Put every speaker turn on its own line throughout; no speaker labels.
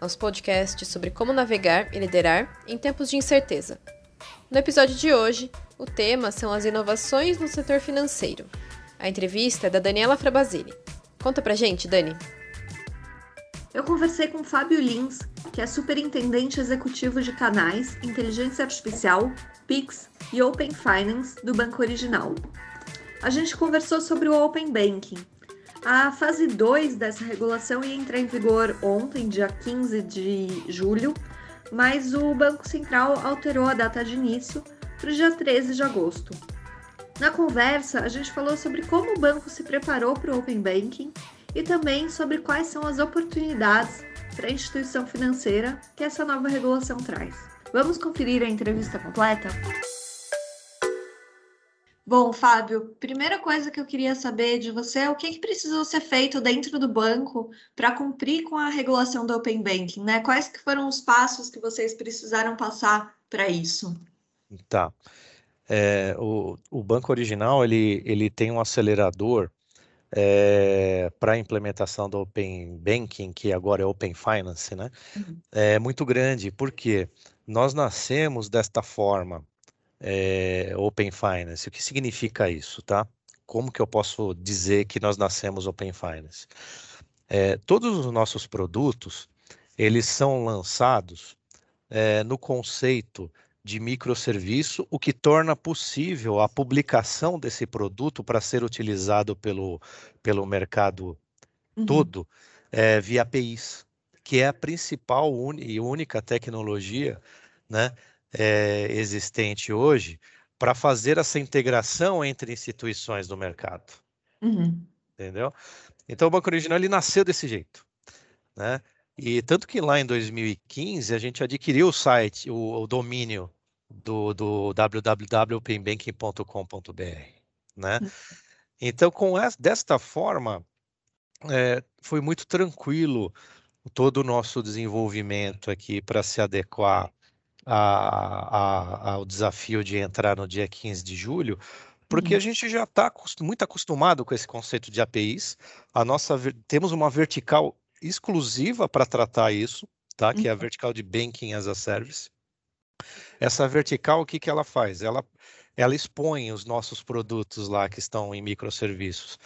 nosso podcast sobre como navegar e liderar em tempos de incerteza. No episódio de hoje, o tema são as inovações no setor financeiro. A entrevista é da Daniela Frabasile. Conta pra gente, Dani.
Eu conversei com Fábio Lins, que é superintendente executivo de canais, inteligência artificial, Pix e Open Finance do Banco Original. A gente conversou sobre o Open Banking, a fase 2 dessa regulação ia entrar em vigor ontem, dia 15 de julho, mas o Banco Central alterou a data de início para o dia 13 de agosto. Na conversa, a gente falou sobre como o banco se preparou para o Open Banking e também sobre quais são as oportunidades para a instituição financeira que essa nova regulação traz. Vamos conferir a entrevista completa? Bom, Fábio, primeira coisa que eu queria saber de você é o que, que precisou ser feito dentro do banco para cumprir com a regulação do Open Banking, né? Quais que foram os passos que vocês precisaram passar para isso?
Tá. É, o, o banco original ele, ele tem um acelerador é, para a implementação do Open Banking, que agora é Open Finance, né? Uhum. É muito grande, porque nós nascemos desta forma é, Open Finance. O que significa isso, tá? Como que eu posso dizer que nós nascemos Open Finance? É, todos os nossos produtos, eles são lançados é, no conceito de microserviço, o que torna possível a publicação desse produto para ser utilizado pelo, pelo mercado uhum. todo é, via APIs, que é a principal e única tecnologia né, é, existente hoje para fazer essa integração entre instituições do mercado. Uhum. Entendeu? Então o Banco Original ele nasceu desse jeito. Né? E tanto que lá em 2015 a gente adquiriu o site, o, o domínio do, do www.openbanking.com.br. Né? Uhum. Então, com essa, desta forma, é, foi muito tranquilo todo o nosso desenvolvimento aqui para se adequar a, a, ao desafio de entrar no dia 15 de julho, porque uhum. a gente já está muito acostumado com esse conceito de APIs. A nossa temos uma vertical exclusiva para tratar isso, tá? Que é a uhum. vertical de Banking as a Service. Essa vertical, o que, que ela faz? Ela, ela expõe os nossos produtos lá que estão em microserviços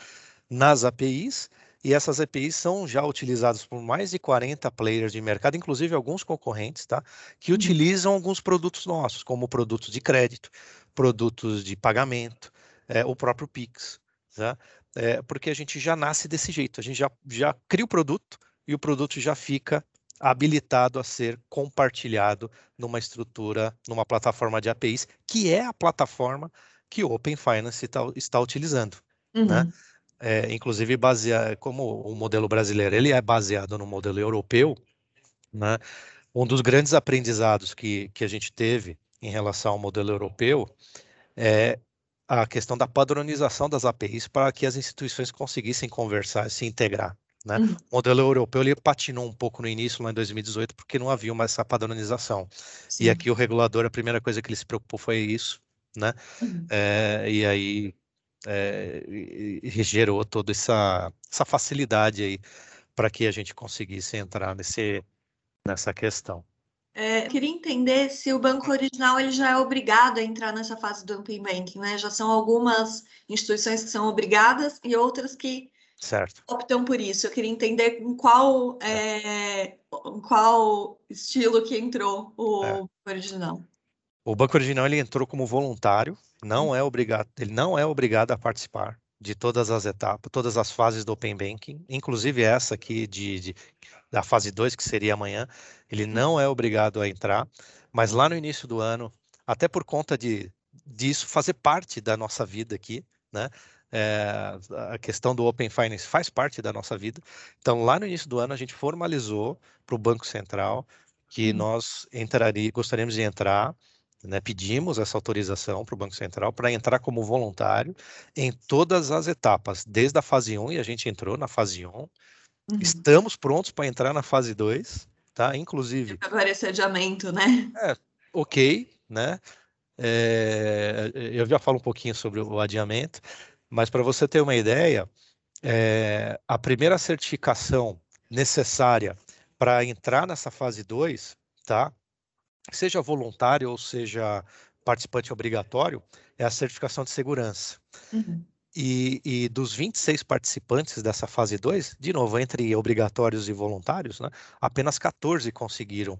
nas APIs e essas APIs são já utilizadas por mais de 40 players de mercado, inclusive alguns concorrentes, tá? Que uhum. utilizam alguns produtos nossos, como produtos de crédito, produtos de pagamento, é, o próprio Pix, tá? É, porque a gente já nasce desse jeito, a gente já, já cria o produto e o produto já fica habilitado a ser compartilhado numa estrutura, numa plataforma de APIs, que é a plataforma que o Open Finance tá, está utilizando. Né? Uhum. Né? É, inclusive baseado, como o modelo brasileiro ele é baseado no modelo europeu, né? Um dos grandes aprendizados que, que a gente teve em relação ao modelo europeu é a questão da padronização das APIs para que as instituições conseguissem conversar e se integrar. Né? Uhum. O modelo europeu ele patinou um pouco no início, lá em 2018, porque não havia mais essa padronização. Sim. E aqui o regulador, a primeira coisa que ele se preocupou foi isso, né? Uhum. É, e aí é, gerou toda essa, essa facilidade aí para que a gente conseguisse entrar nesse, nessa questão.
É, queria entender se o banco original ele já é obrigado a entrar nessa fase do Open Banking, né? Já são algumas instituições que são obrigadas e outras que
certo.
optam por isso. Eu queria entender em qual, é, qual estilo que entrou o é. original.
O banco original ele entrou como voluntário, não uhum. é obrigado, ele não é obrigado a participar de todas as etapas, todas as fases do Open Banking, inclusive essa aqui de, de da fase 2, que seria amanhã, ele uhum. não é obrigado a entrar, mas lá no início do ano, até por conta de disso fazer parte da nossa vida aqui, né? É, a questão do Open Finance faz parte da nossa vida. Então, lá no início do ano, a gente formalizou para o Banco Central que uhum. nós entraria, gostaríamos de entrar né, pedimos essa autorização para o Banco Central para entrar como voluntário em todas as etapas, desde a fase 1, e a gente entrou na fase 1, uhum. estamos prontos para entrar na fase 2, tá? Inclusive.
Agora esse adiamento, né?
É, ok, né? É, eu já falo um pouquinho sobre o adiamento, mas para você ter uma ideia, é, a primeira certificação necessária para entrar nessa fase 2, tá? Seja voluntário ou seja participante obrigatório, é a certificação de segurança. Uhum. E, e, dos 26 participantes dessa fase 2, de novo, entre obrigatórios e voluntários, né, apenas 14 conseguiram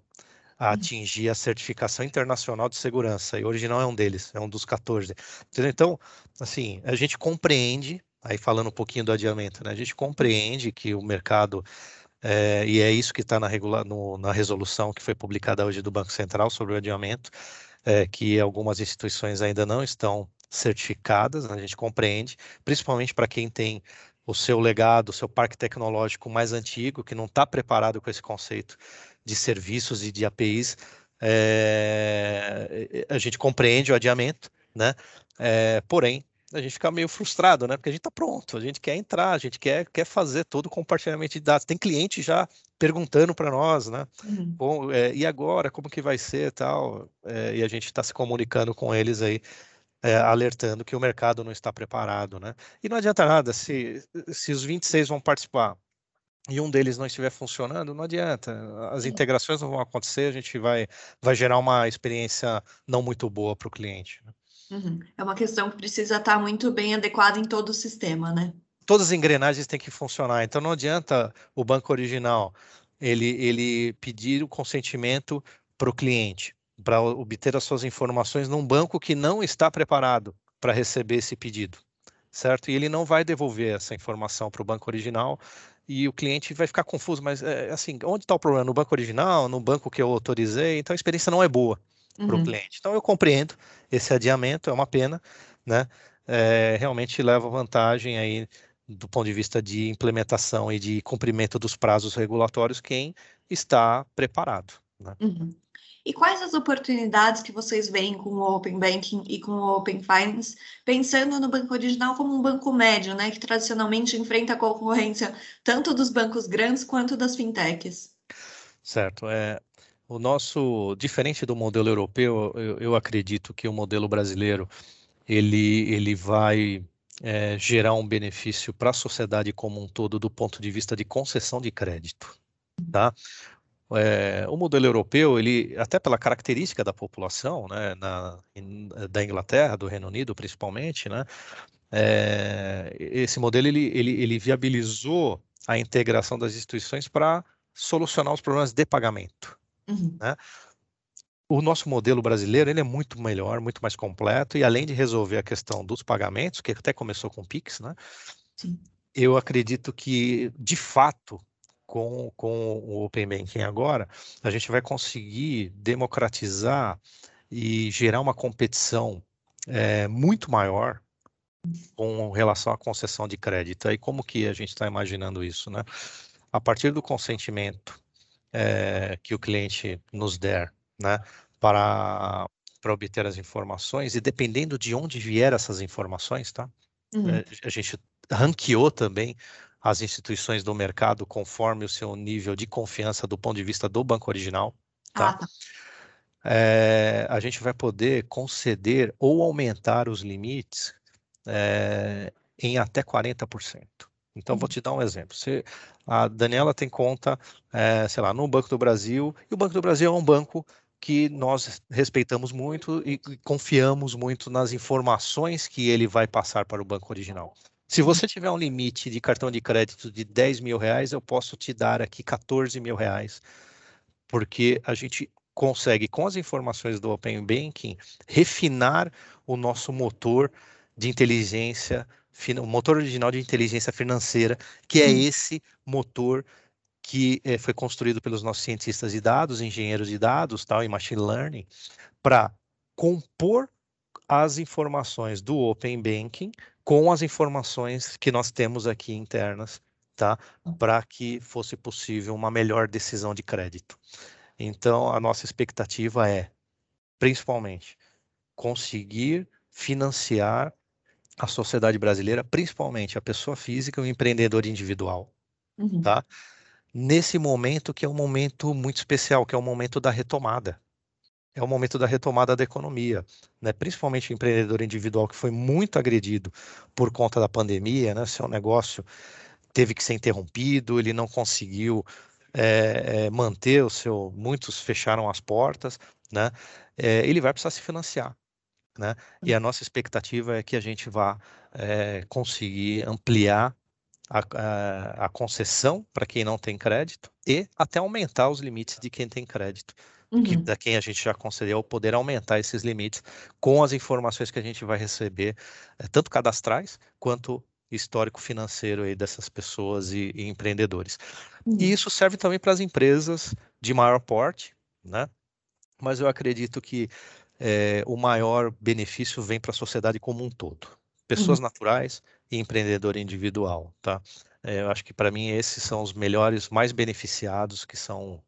Uhum. atingir a certificação internacional de segurança, e hoje não é um deles, é um dos 14. Entendeu? Então, assim, a gente compreende, aí falando um pouquinho do adiamento, né, a gente compreende que o mercado, é, e é isso que está na, na resolução que foi publicada hoje do Banco Central sobre o adiamento, é, que algumas instituições ainda não estão certificadas, né, a gente compreende, principalmente para quem tem o seu legado, o seu parque tecnológico mais antigo, que não está preparado com esse conceito de serviços e de APIs, é, a gente compreende o adiamento, né? É, porém, a gente fica meio frustrado, né? Porque a gente está pronto, a gente quer entrar, a gente quer, quer fazer todo o compartilhamento de dados. Tem cliente já perguntando para nós, né? Uhum. Bom, é, e agora, como que vai ser tal? É, e a gente está se comunicando com eles aí, é, alertando que o mercado não está preparado, né? E não adianta nada, se, se os 26 vão participar, e um deles não estiver funcionando, não adianta. As integrações não vão acontecer, a gente vai, vai gerar uma experiência não muito boa para o cliente. Né?
Uhum. É uma questão que precisa estar muito bem adequada em todo o sistema, né?
Todas as engrenagens têm que funcionar. Então não adianta o banco original ele, ele pedir o consentimento para o cliente para obter as suas informações num banco que não está preparado para receber esse pedido, certo? E ele não vai devolver essa informação para o banco original e o cliente vai ficar confuso, mas é, assim, onde está o problema? No banco original, no banco que eu autorizei? Então a experiência não é boa uhum. para o cliente. Então eu compreendo esse adiamento, é uma pena, né? É, realmente leva vantagem aí do ponto de vista de implementação e de cumprimento dos prazos regulatórios quem está preparado. Né?
Uhum. E quais as oportunidades que vocês veem com o Open Banking e com o Open Finance, pensando no banco original como um banco médio, né, que tradicionalmente enfrenta a concorrência tanto dos bancos grandes quanto das fintechs?
Certo. É, o nosso, diferente do modelo europeu, eu, eu acredito que o modelo brasileiro ele, ele vai é, gerar um benefício para a sociedade como um todo do ponto de vista de concessão de crédito. Tá? É, o modelo europeu, ele até pela característica da população, né, na, da Inglaterra, do Reino Unido principalmente, né, é, esse modelo ele, ele, ele viabilizou a integração das instituições para solucionar os problemas de pagamento. Uhum. Né? O nosso modelo brasileiro ele é muito melhor, muito mais completo e além de resolver a questão dos pagamentos, que até começou com o Pix, né? Sim. Eu acredito que de fato com, com o Open Banking agora, a gente vai conseguir democratizar e gerar uma competição é, muito maior com relação à concessão de crédito. E como que a gente está imaginando isso, né? A partir do consentimento é, que o cliente nos der, né, para, para obter as informações, e dependendo de onde vier essas informações, tá? Uhum. É, a gente ranqueou também as instituições do mercado conforme o seu nível de confiança do ponto de vista do banco original. Tá? Ah, tá. É, a gente vai poder conceder ou aumentar os limites é, em até 40%. Então, vou uhum. te dar um exemplo. Se a Daniela tem conta, é, sei lá, no Banco do Brasil, e o Banco do Brasil é um banco que nós respeitamos muito e confiamos muito nas informações que ele vai passar para o banco original. Se você tiver um limite de cartão de crédito de 10 mil reais, eu posso te dar aqui 14 mil reais, porque a gente consegue, com as informações do Open Banking, refinar o nosso motor de inteligência, o motor original de inteligência financeira, que é esse motor que é, foi construído pelos nossos cientistas de dados, engenheiros de dados, tal, e machine learning, para compor as informações do Open Banking com as informações que nós temos aqui internas, tá? Para que fosse possível uma melhor decisão de crédito. Então, a nossa expectativa é, principalmente, conseguir financiar a sociedade brasileira, principalmente a pessoa física e o empreendedor individual, uhum. tá? Nesse momento que é um momento muito especial, que é o momento da retomada. É o momento da retomada da economia, né? Principalmente o empreendedor individual que foi muito agredido por conta da pandemia, né? Seu negócio teve que ser interrompido, ele não conseguiu é, é, manter o seu, muitos fecharam as portas, né? É, ele vai precisar se financiar. Né? E a uhum. nossa expectativa é que a gente vá é, conseguir ampliar a, a, a concessão para quem não tem crédito e até aumentar os limites de quem tem crédito. Uhum. Que, da quem a gente já concedeu, poder aumentar esses limites com as informações que a gente vai receber, é, tanto cadastrais quanto histórico financeiro aí dessas pessoas e, e empreendedores. Uhum. E isso serve também para as empresas de maior porte, né? Mas eu acredito que é, o maior benefício vem para a sociedade como um todo. Pessoas uhum. naturais e empreendedor individual, tá? É, eu acho que para mim esses são os melhores, mais beneficiados, que são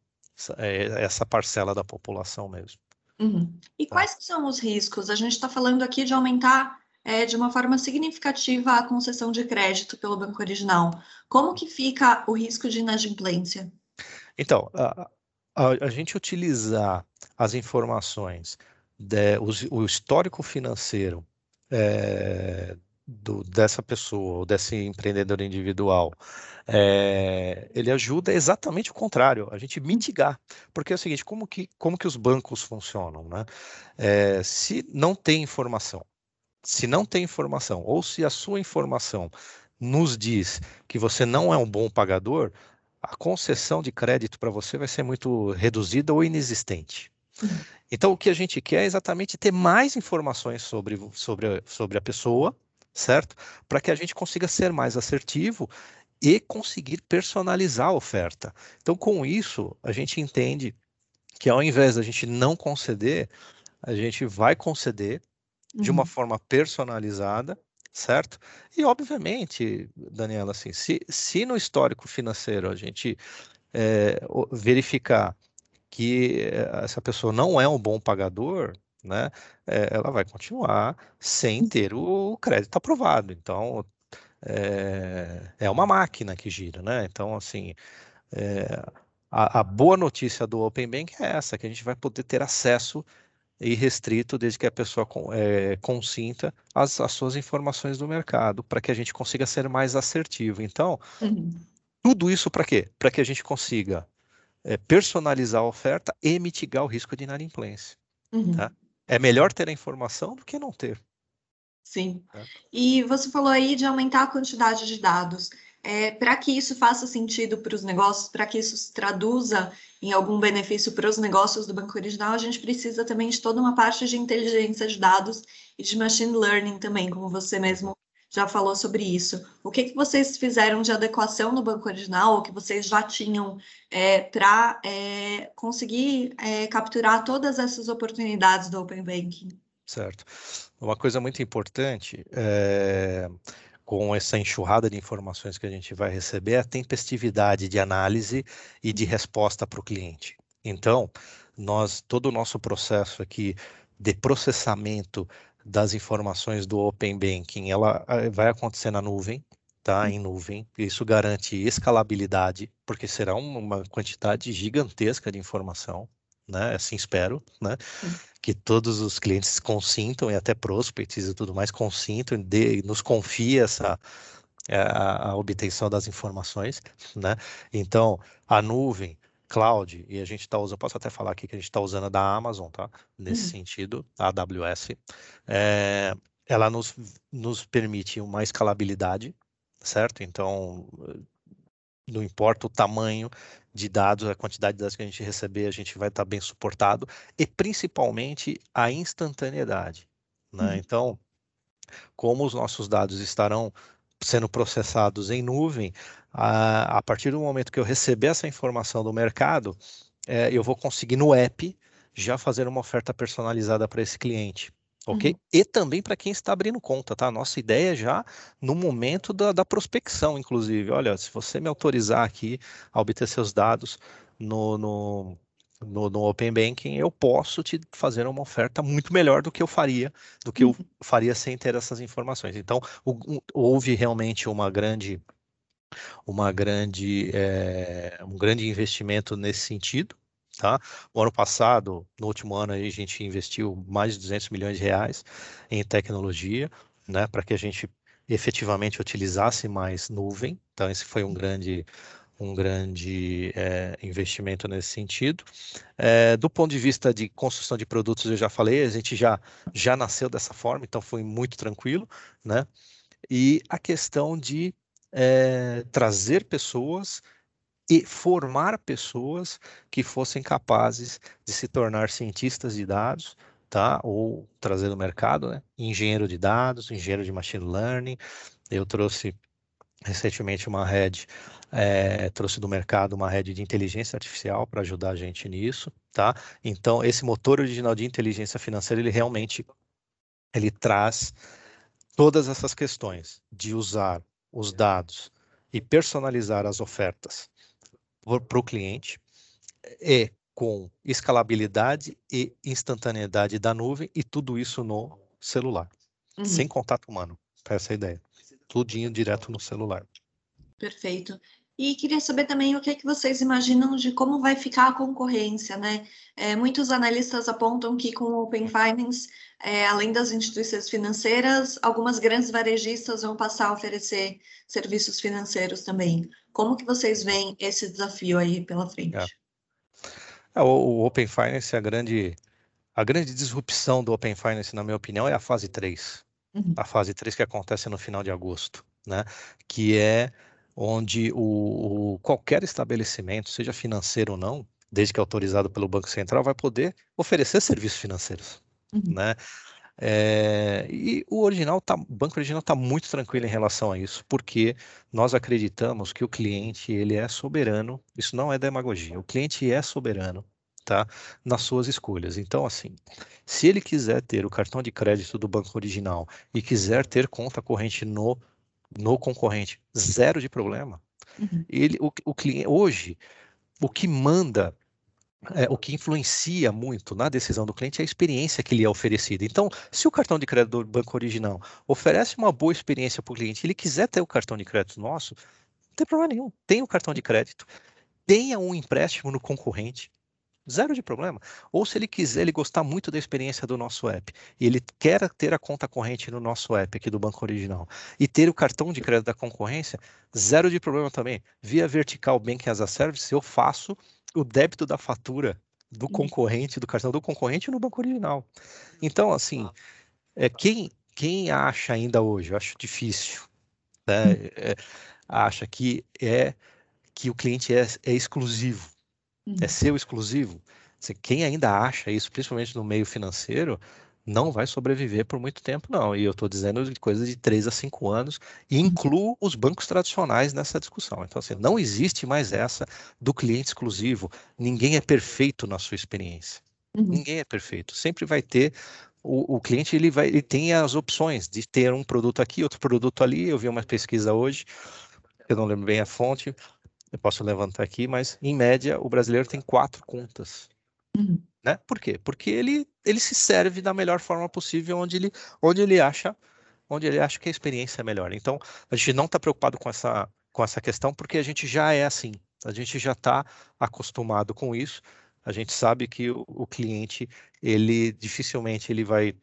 essa parcela da população mesmo.
Uhum. E tá. quais são os riscos? A gente está falando aqui de aumentar é, de uma forma significativa a concessão de crédito pelo banco original. Como que fica o risco de inadimplência?
Então, a, a, a gente utilizar as informações de, o, o, histórico financeiro é, do, dessa pessoa, desse empreendedor individual, é, ele ajuda exatamente o contrário, a gente mitigar. Porque é o seguinte, como que, como que os bancos funcionam? Né? É, se não tem informação, se não tem informação, ou se a sua informação nos diz que você não é um bom pagador, a concessão de crédito para você vai ser muito reduzida ou inexistente. Então, o que a gente quer é exatamente ter mais informações sobre, sobre, sobre a pessoa, certo? Para que a gente consiga ser mais assertivo e conseguir personalizar a oferta. Então, com isso, a gente entende que ao invés da gente não conceder, a gente vai conceder uhum. de uma uhum. forma personalizada, certo? E, obviamente, Daniela, assim, se, se no histórico financeiro a gente é, verificar que eh, essa pessoa não é um bom pagador, né, é, ela vai continuar sem hum. ter o crédito aprovado. Então, é, é uma máquina que gira, né? Então, assim, é, a, a, boa notícia do Open Bank é essa, que a gente vai poder ter acesso irrestrito desde que a pessoa é, consinta as, as, suas informações do mercado, para que a gente consiga ser mais assertivo. Então, uhum. tudo isso para quê? Para que a gente consiga é, personalizar a oferta e mitigar o risco de inadimplência. Uhum. Tá? É melhor ter a informação do que não ter.
Sim. É. E você falou aí de aumentar a quantidade de dados. É, para que isso faça sentido para os negócios, para que isso se traduza em algum benefício para os negócios do Banco Original, a gente precisa também de toda uma parte de inteligência de dados e de machine learning também, como você mesmo já falou sobre isso. O que, que vocês fizeram de adequação no banco original, ou que vocês já tinham é, para é, conseguir é, capturar todas essas oportunidades do Open Banking?
Certo. Uma coisa muito importante é, com essa enxurrada de informações que a gente vai receber é a tempestividade de análise e de resposta para o cliente. Então, nós todo o nosso processo aqui de processamento das informações do Open Banking, ela vai acontecer na nuvem, tá? Hum. Em nuvem. Isso garante escalabilidade, porque será uma quantidade gigantesca de informação, né? Assim espero, né? Que todos os clientes consintam e até prospects e tudo mais consintam, de, nos confia essa eh, a, a obtenção das informações, né? Então, a nuvem cloud, e a gente está usando, posso até falar aqui que a gente está usando a da Amazon, tá? Nesse uhum. sentido, a AWS, é, ela nos, nos permite uma escalabilidade, certo? Então, não importa o tamanho de dados, a quantidade de dados que a gente receber, a gente vai estar tá bem suportado, e principalmente a instantaneidade, né? Uhum. Então, como os nossos dados estarão sendo processados em nuvem, a, a partir do momento que eu receber essa informação do mercado, é, eu vou conseguir no app já fazer uma oferta personalizada para esse cliente. Ok? Uhum. E também para quem está abrindo conta, tá? Nossa ideia é já no momento da, da, prospecção, inclusive. Olha, se você me autorizar aqui a obter seus dados no, no no, no, Open Banking, eu posso te fazer uma oferta muito melhor do que eu faria, do que eu uhum. faria sem ter essas informações. Então, o, houve realmente uma grande, uma grande, é, um grande investimento nesse sentido. Tá? O ano passado, no último ano, a gente investiu mais de 200 milhões de reais em tecnologia, né, para que a gente efetivamente utilizasse mais nuvem. Então, esse foi um grande, um grande é, investimento nesse sentido. É, do ponto de vista de construção de produtos, eu já falei, a gente já, já nasceu dessa forma, então foi muito tranquilo, né? E a questão de é, trazer pessoas e formar pessoas que fossem capazes de se tornar cientistas de dados, tá? Ou trazer no mercado, né? Engenheiro de dados, engenheiro de machine learning. Eu trouxe recentemente uma rede é, trouxe do mercado uma rede de inteligência artificial para ajudar a gente nisso, tá? Então, esse motor original de inteligência financeira, ele realmente ele traz todas essas questões de usar os dados e personalizar as ofertas para o cliente e com escalabilidade e instantaneidade da nuvem e tudo isso no celular, uhum. sem contato humano. Essa é a ideia. Tudinho direto no celular.
Perfeito. E queria saber também o que, é que vocês imaginam de como vai ficar a concorrência, né? É, muitos analistas apontam que com o Open Finance, é, além das instituições financeiras, algumas grandes varejistas vão passar a oferecer serviços financeiros também. Como que vocês veem esse desafio aí pela frente? É.
É, o, o, Open Finance, a grande, a grande disrupção do Open Finance, na minha opinião, é a fase 3. Uhum. A fase 3 que acontece no final de agosto, né? Que é onde o, o, qualquer estabelecimento, seja financeiro ou não, desde que autorizado pelo Banco Central, vai poder oferecer serviços financeiros, uhum. né? É, e o original tá, o banco original está muito tranquilo em relação a isso, porque nós acreditamos que o cliente ele é soberano. Isso não é demagogia. O cliente é soberano, tá? Nas suas escolhas. Então, assim, se ele quiser ter o cartão de crédito do banco original e quiser ter conta corrente no no concorrente, zero de problema. Uhum. Ele, o, o cliente, hoje, o que manda é, o que influencia muito na decisão do cliente é a experiência que lhe é oferecida. Então, se o cartão de crédito do banco original oferece uma boa experiência para o cliente, ele quiser ter o cartão de crédito nosso, não tem problema nenhum. Tenha o cartão de crédito, tenha um empréstimo no concorrente, Zero de problema. Ou se ele quiser, ele gostar muito da experiência do nosso app e ele quer ter a conta corrente no nosso app aqui do banco original e ter o cartão de crédito da concorrência, zero de problema também. Via Vertical Banking as a Service, eu faço o débito da fatura do concorrente, do cartão do concorrente no banco original. Então, assim, é, quem, quem acha ainda hoje, eu acho difícil, né, é, acha que é que o cliente é, é exclusivo uhum. é seu exclusivo. Quem ainda acha isso, principalmente no meio financeiro, não vai sobreviver por muito tempo, não. E eu estou dizendo de coisas de 3 a 5 anos, e uhum. incluo os bancos tradicionais nessa discussão. Então, assim, não existe mais essa do cliente exclusivo. Ninguém é perfeito na sua experiência. Uhum. Ninguém é perfeito. Sempre vai ter. O, o, cliente ele vai, ele tem as opções de ter um produto aqui, outro produto ali. Eu vi uma pesquisa hoje, eu não lembro bem a fonte, eu posso levantar aqui, mas em média o brasileiro tem quatro contas. Uhum. Né? Por quê? Porque ele, ele se serve da melhor forma possível onde ele, onde ele acha onde ele acha que a experiência é melhor. Então, a gente não está preocupado com essa, com essa questão porque a gente já é assim. A gente já está acostumado com isso. A gente sabe que o, o cliente, ele dificilmente ele vai,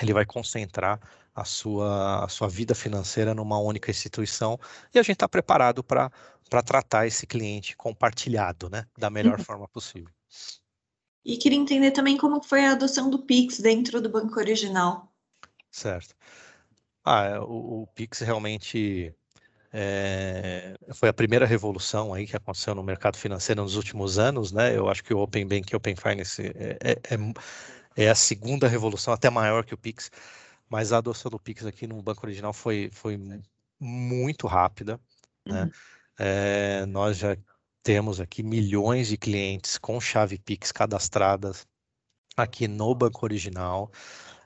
ele vai concentrar a sua, a sua vida financeira numa única instituição e a gente está preparado para tratar esse cliente compartilhado, né, da melhor uhum. forma possível.
E queria entender também como foi a adoção do Pix dentro do banco original.
Certo. Ah, é, o, o Pix realmente é, foi a primeira revolução aí que aconteceu no mercado financeiro nos últimos anos, né? Eu acho que o Open Bank e o Open Finance é, é, é, é a segunda revolução, até maior que o Pix mas a adoção do Pix aqui no banco original foi, foi muito rápida. Né? Uhum. É, nós já temos aqui milhões de clientes com chave Pix cadastradas aqui no banco original.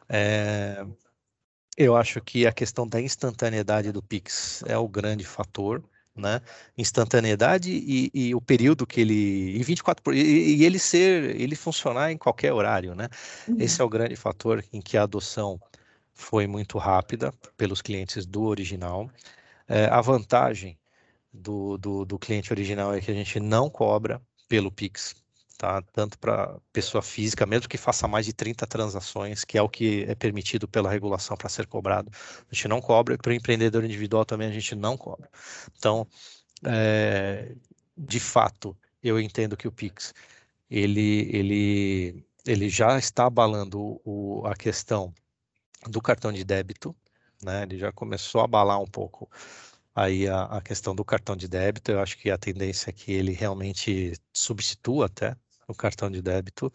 É, eu acho que a questão da instantaneidade do Pix é o grande fator. né? Instantaneidade e, e, o período que ele em 24 e, e, ele ser ele funcionar em qualquer horário, né? Uhum. Esse é o grande fator em que a adoção foi muito rápida pelos clientes do original. É, a vantagem do, do, do cliente original é que a gente não cobra pelo Pix, tá? Tanto para pessoa física, mesmo que faça mais de 30 transações, que é o que é permitido pela regulação para ser cobrado, a gente não cobra, e para o empreendedor individual também a gente não cobra. Então, é, de fato, eu entendo que o Pix ele, ele, ele já está abalando o, a questão do cartão de débito, né? Ele já começou a abalar um pouco aí a, a, questão do cartão de débito. Eu acho que a tendência é que ele realmente substitua até o cartão de débito.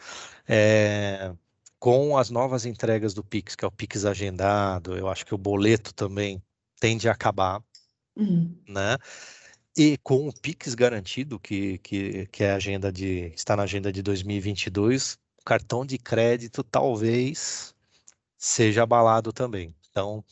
É, com as novas entregas do Pix, que é o Pix agendado, eu acho que o boleto também tende a acabar, uhum. né? E com o Pix garantido, que, que, que é agenda de, está na agenda de 2022, o cartão de crédito talvez seja abalado também. Então,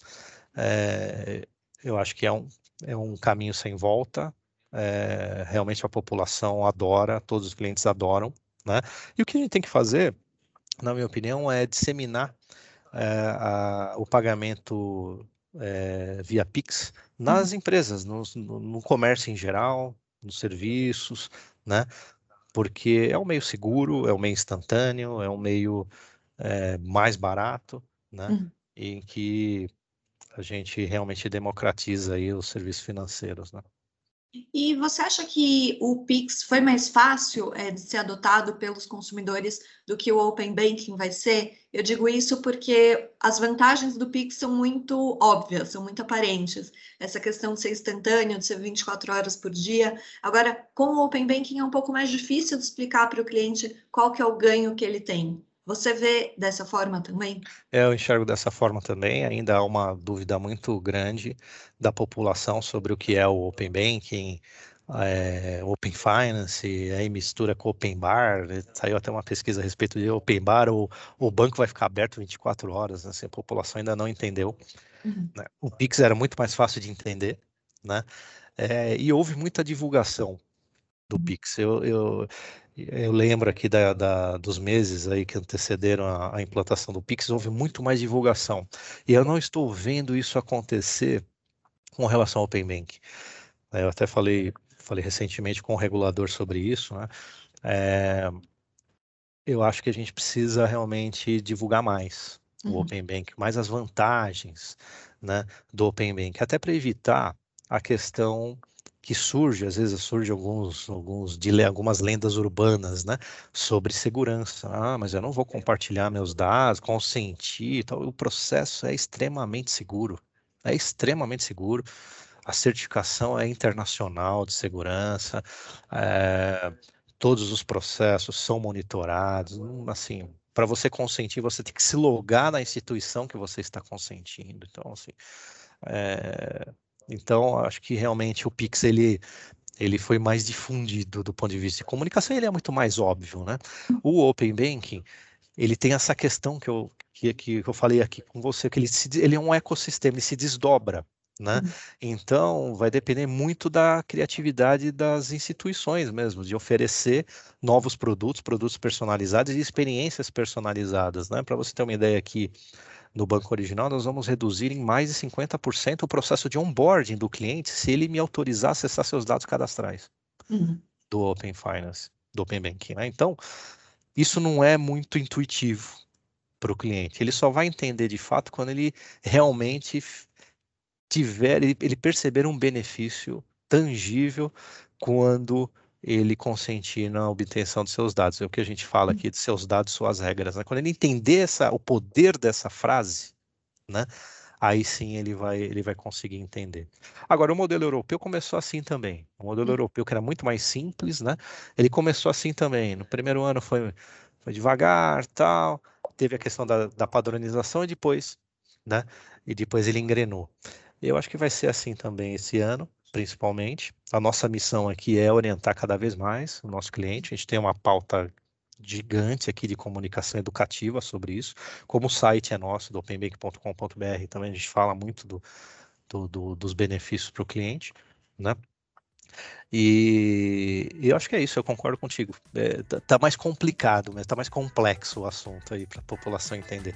é, eu acho que é um, é um caminho sem volta. É, realmente a população adora, todos os clientes adoram. Né? E o que a gente tem que fazer, na minha opinião, é disseminar é, a, o pagamento é, via Pix nas uhum. empresas, no, no, no, comércio em geral, nos serviços, né? Porque é um meio seguro, é um meio instantâneo, é um meio mais barato, né? Uhum. Em que a gente realmente democratiza aí os serviços financeiros, né?
E você acha que o Pix foi mais fácil é, de ser adotado pelos consumidores do que o Open Banking vai ser? Eu digo isso porque as vantagens do Pix são muito óbvias, são muito aparentes. Essa questão de ser instantâneo, de ser 24 horas por dia. Agora, com o Open Banking é um pouco mais difícil de explicar para o cliente qual que é o ganho que ele tem. Você vê dessa forma também?
Eu enxergo dessa forma também. Ainda há uma dúvida muito grande da população sobre o que é o Open Banking, é, Open Finance, aí mistura com Open Bar. Né? Saiu até uma pesquisa a respeito de Open Bar, o, o banco vai ficar aberto 24 horas. Assim, a população ainda não entendeu. Uhum. Né? O Pix era muito mais fácil de entender, né? É, e houve muita divulgação do uhum. Pix. Eu, eu, eu lembro aqui da, da, dos meses aí que antecederam a, a, implantação do Pix, houve muito mais divulgação. E eu não estou vendo isso acontecer com relação ao Open Bank. Eu até falei, falei recentemente com o regulador sobre isso, né? É, eu acho que a gente precisa realmente divulgar mais o uhum. Open Bank, mais as vantagens né, do Open Bank, até para evitar a questão que surge, às vezes surge alguns, alguns algumas lendas urbanas, né, sobre segurança. Ah, mas eu não vou compartilhar meus dados, consentir, tal. O processo é extremamente seguro, é extremamente seguro. A certificação é internacional de segurança, é, todos os processos são monitorados, hum, assim, para você consentir, você tem que se logar na instituição que você está consentindo. Então, assim, é, então, acho que realmente o Pix ele, ele foi mais difundido do ponto de vista de comunicação, ele é muito mais óbvio, né? O Open Banking, ele tem essa questão que eu, que, que eu falei aqui com você, que ele, se, ele é um ecossistema, ele se desdobra, né? Uhum. Então, vai depender muito da criatividade das instituições mesmo, de oferecer novos produtos, produtos personalizados e experiências personalizadas, né? Para você ter uma ideia aqui, no banco original, nós vamos reduzir em mais de 50% o processo de onboarding do cliente se ele me autorizar a acessar seus dados cadastrais uhum. do Open Finance, do Open Banking. Né? Então, isso não é muito intuitivo para o cliente. Ele só vai entender de fato quando ele realmente tiver, ele, ele perceber um benefício tangível quando ele consentir na obtenção dos seus dados. É o que a gente fala hum. aqui de seus dados, suas regras. Né? Quando ele entender essa, o poder dessa frase, né? aí sim ele vai, ele vai conseguir entender. Agora, o modelo europeu começou assim também. O modelo hum. europeu, que era muito mais simples, né? ele começou assim também. No primeiro ano foi, foi devagar, tal, teve a questão da, da padronização e depois, né? e depois ele engrenou. Eu acho que vai ser assim também esse ano principalmente. A nossa missão aqui é orientar cada vez mais o nosso cliente. A gente tem uma pauta gigante aqui de comunicação educativa sobre isso. Como o site é nosso, do openbank.com.br, também a gente fala muito do, do, do dos benefícios para o cliente, né? E, e eu acho que é isso, eu concordo contigo. É, tá, tá mais complicado, mas tá mais complexo o assunto aí para a população entender.